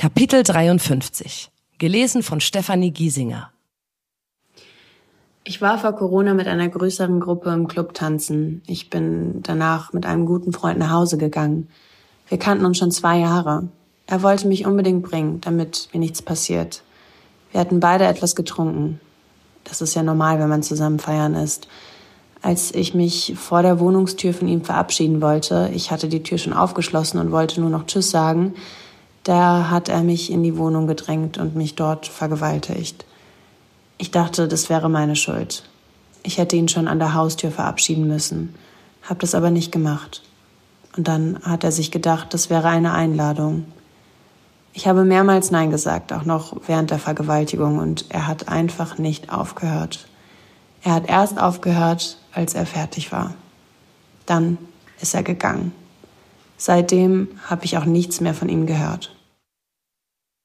Kapitel 53. Gelesen von Stefanie Giesinger. Ich war vor Corona mit einer größeren Gruppe im Club tanzen. Ich bin danach mit einem guten Freund nach Hause gegangen. Wir kannten uns schon zwei Jahre. Er wollte mich unbedingt bringen, damit mir nichts passiert. Wir hatten beide etwas getrunken. Das ist ja normal, wenn man zusammen feiern ist. Als ich mich vor der Wohnungstür von ihm verabschieden wollte, ich hatte die Tür schon aufgeschlossen und wollte nur noch Tschüss sagen, da hat er mich in die Wohnung gedrängt und mich dort vergewaltigt. Ich dachte, das wäre meine Schuld. Ich hätte ihn schon an der Haustür verabschieden müssen, hab das aber nicht gemacht. Und dann hat er sich gedacht, das wäre eine Einladung. Ich habe mehrmals Nein gesagt, auch noch während der Vergewaltigung, und er hat einfach nicht aufgehört. Er hat erst aufgehört, als er fertig war. Dann ist er gegangen. Seitdem habe ich auch nichts mehr von ihm gehört.